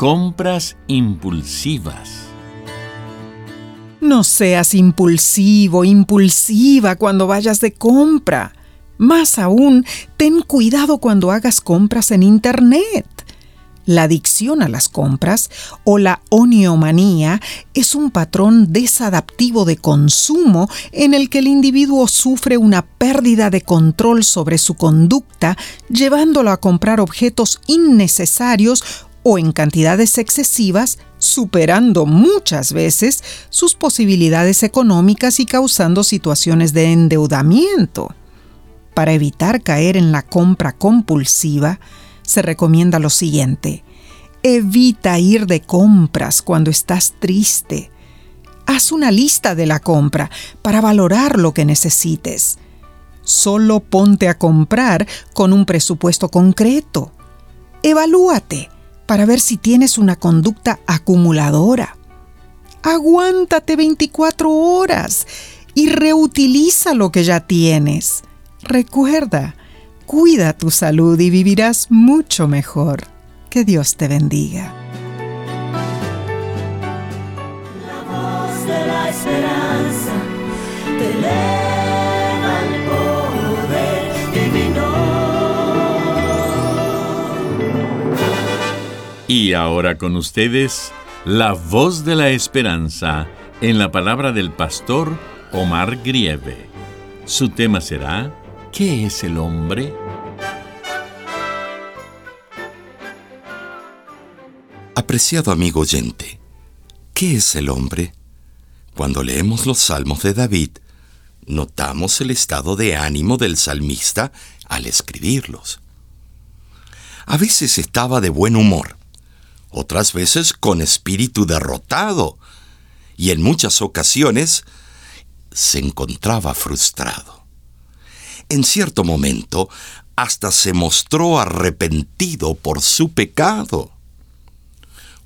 Compras impulsivas. No seas impulsivo, impulsiva cuando vayas de compra. Más aún, ten cuidado cuando hagas compras en Internet. La adicción a las compras o la oniomanía es un patrón desadaptivo de consumo en el que el individuo sufre una pérdida de control sobre su conducta, llevándolo a comprar objetos innecesarios o en cantidades excesivas, superando muchas veces sus posibilidades económicas y causando situaciones de endeudamiento. Para evitar caer en la compra compulsiva, se recomienda lo siguiente. Evita ir de compras cuando estás triste. Haz una lista de la compra para valorar lo que necesites. Solo ponte a comprar con un presupuesto concreto. Evalúate para ver si tienes una conducta acumuladora. Aguántate 24 horas y reutiliza lo que ya tienes. Recuerda, cuida tu salud y vivirás mucho mejor. Que Dios te bendiga. Y ahora con ustedes, la voz de la esperanza en la palabra del pastor Omar Grieve. Su tema será, ¿qué es el hombre? Apreciado amigo oyente, ¿qué es el hombre? Cuando leemos los salmos de David, notamos el estado de ánimo del salmista al escribirlos. A veces estaba de buen humor, otras veces con espíritu derrotado, y en muchas ocasiones se encontraba frustrado. En cierto momento, hasta se mostró arrepentido por su pecado.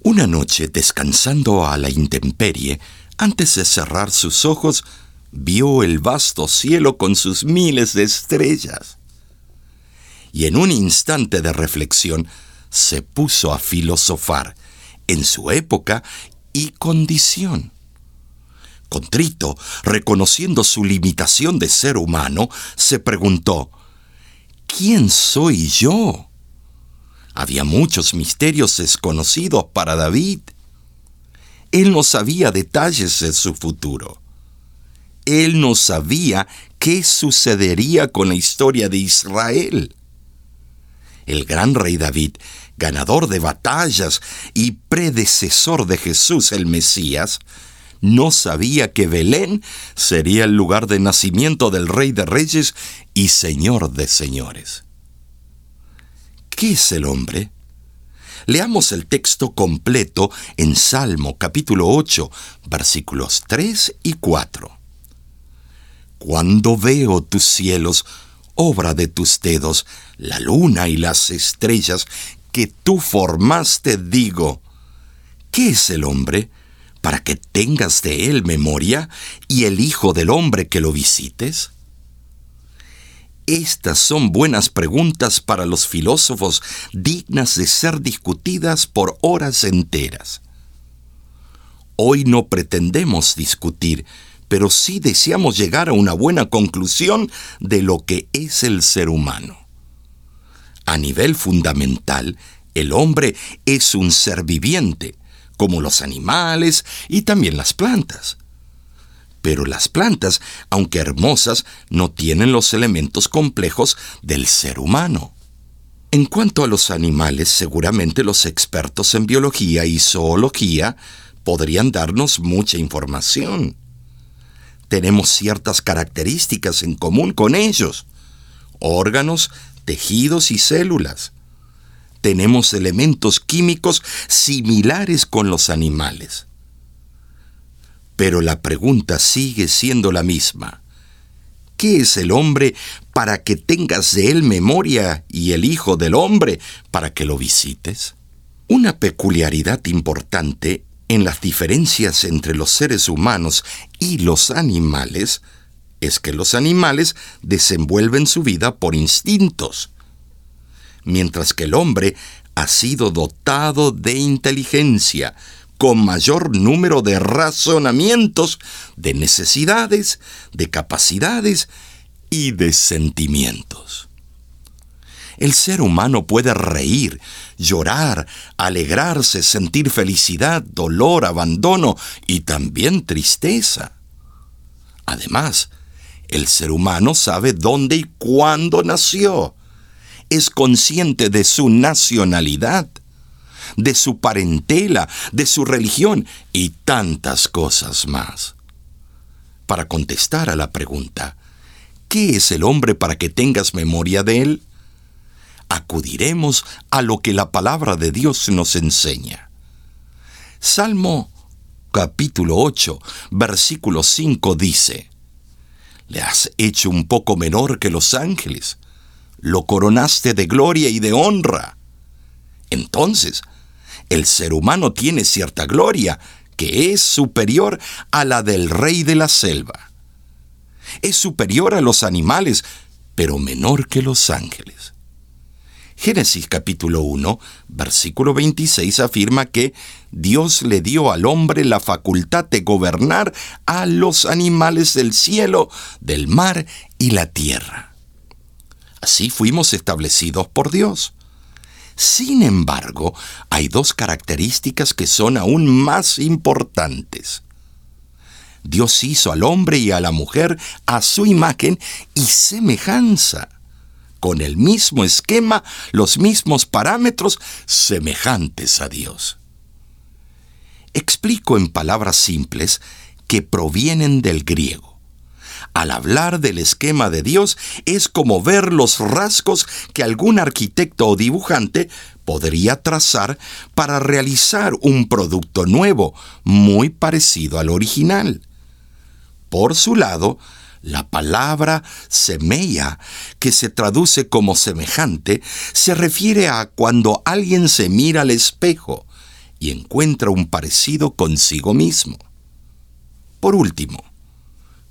Una noche, descansando a la intemperie, antes de cerrar sus ojos, vio el vasto cielo con sus miles de estrellas. Y en un instante de reflexión, se puso a filosofar en su época y condición. Contrito, reconociendo su limitación de ser humano, se preguntó, ¿quién soy yo? Había muchos misterios desconocidos para David. Él no sabía detalles de su futuro. Él no sabía qué sucedería con la historia de Israel. El gran rey David ganador de batallas y predecesor de Jesús el Mesías, no sabía que Belén sería el lugar de nacimiento del Rey de Reyes y Señor de Señores. ¿Qué es el hombre? Leamos el texto completo en Salmo capítulo 8, versículos 3 y 4. Cuando veo tus cielos, obra de tus dedos, la luna y las estrellas que tú formaste, digo, ¿qué es el hombre? para que tengas de él memoria y el Hijo del Hombre que lo visites? Estas son buenas preguntas para los filósofos, dignas de ser discutidas por horas enteras. Hoy no pretendemos discutir, pero sí deseamos llegar a una buena conclusión de lo que es el ser humano. A nivel fundamental, el hombre es un ser viviente, como los animales y también las plantas. Pero las plantas, aunque hermosas, no tienen los elementos complejos del ser humano. En cuanto a los animales, seguramente los expertos en biología y zoología podrían darnos mucha información. Tenemos ciertas características en común con ellos, órganos, tejidos y células. Tenemos elementos químicos similares con los animales. Pero la pregunta sigue siendo la misma. ¿Qué es el hombre para que tengas de él memoria y el Hijo del Hombre para que lo visites? Una peculiaridad importante en las diferencias entre los seres humanos y los animales es que los animales desenvuelven su vida por instintos, mientras que el hombre ha sido dotado de inteligencia, con mayor número de razonamientos, de necesidades, de capacidades y de sentimientos. El ser humano puede reír, llorar, alegrarse, sentir felicidad, dolor, abandono y también tristeza. Además, el ser humano sabe dónde y cuándo nació. Es consciente de su nacionalidad, de su parentela, de su religión y tantas cosas más. Para contestar a la pregunta, ¿qué es el hombre para que tengas memoria de él? Acudiremos a lo que la palabra de Dios nos enseña. Salmo capítulo 8, versículo 5 dice, Le has hecho un poco menor que los ángeles, lo coronaste de gloria y de honra. Entonces, el ser humano tiene cierta gloria que es superior a la del rey de la selva. Es superior a los animales, pero menor que los ángeles. Génesis capítulo 1, versículo 26 afirma que Dios le dio al hombre la facultad de gobernar a los animales del cielo, del mar y la tierra. Así fuimos establecidos por Dios. Sin embargo, hay dos características que son aún más importantes. Dios hizo al hombre y a la mujer a su imagen y semejanza con el mismo esquema, los mismos parámetros semejantes a Dios. Explico en palabras simples que provienen del griego. Al hablar del esquema de Dios es como ver los rasgos que algún arquitecto o dibujante podría trazar para realizar un producto nuevo, muy parecido al original. Por su lado, la palabra semeya, que se traduce como semejante, se refiere a cuando alguien se mira al espejo y encuentra un parecido consigo mismo. Por último,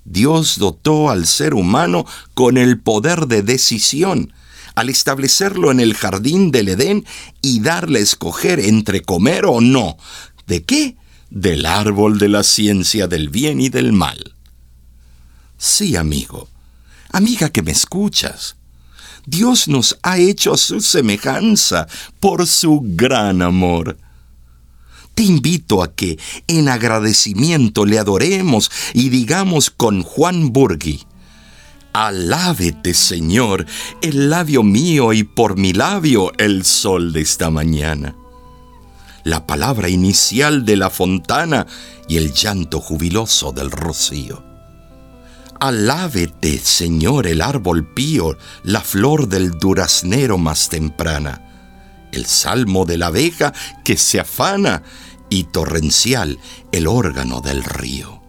Dios dotó al ser humano con el poder de decisión, al establecerlo en el jardín del Edén y darle a escoger entre comer o no. ¿De qué? Del árbol de la ciencia del bien y del mal. Sí, amigo, amiga que me escuchas. Dios nos ha hecho a su semejanza por su gran amor. Te invito a que en agradecimiento le adoremos y digamos con Juan Burgui, Alábete, Señor, el labio mío y por mi labio el sol de esta mañana. La palabra inicial de la fontana y el llanto jubiloso del rocío. Alábete, Señor, el árbol pío, la flor del duraznero más temprana, el salmo de la abeja que se afana y torrencial el órgano del río.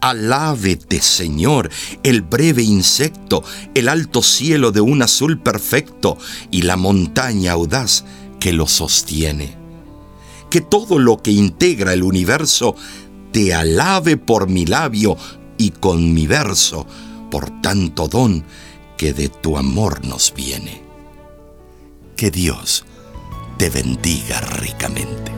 Alábete, Señor, el breve insecto, el alto cielo de un azul perfecto y la montaña audaz que lo sostiene. Que todo lo que integra el universo te alabe por mi labio y con mi verso, por tanto don que de tu amor nos viene. Que Dios te bendiga ricamente.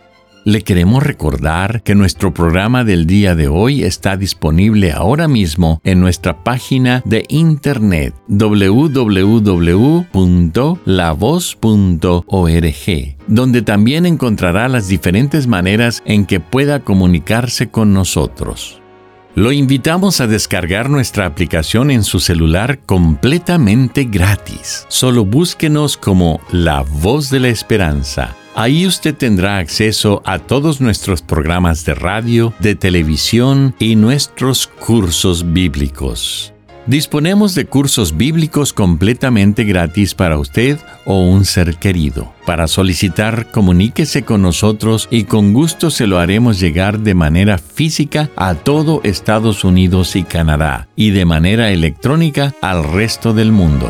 Le queremos recordar que nuestro programa del día de hoy está disponible ahora mismo en nuestra página de internet www.lavoz.org, donde también encontrará las diferentes maneras en que pueda comunicarse con nosotros. Lo invitamos a descargar nuestra aplicación en su celular completamente gratis. Solo búsquenos como La Voz de la Esperanza. Ahí usted tendrá acceso a todos nuestros programas de radio, de televisión y nuestros cursos bíblicos. Disponemos de cursos bíblicos completamente gratis para usted o un ser querido. Para solicitar, comuníquese con nosotros y con gusto se lo haremos llegar de manera física a todo Estados Unidos y Canadá y de manera electrónica al resto del mundo.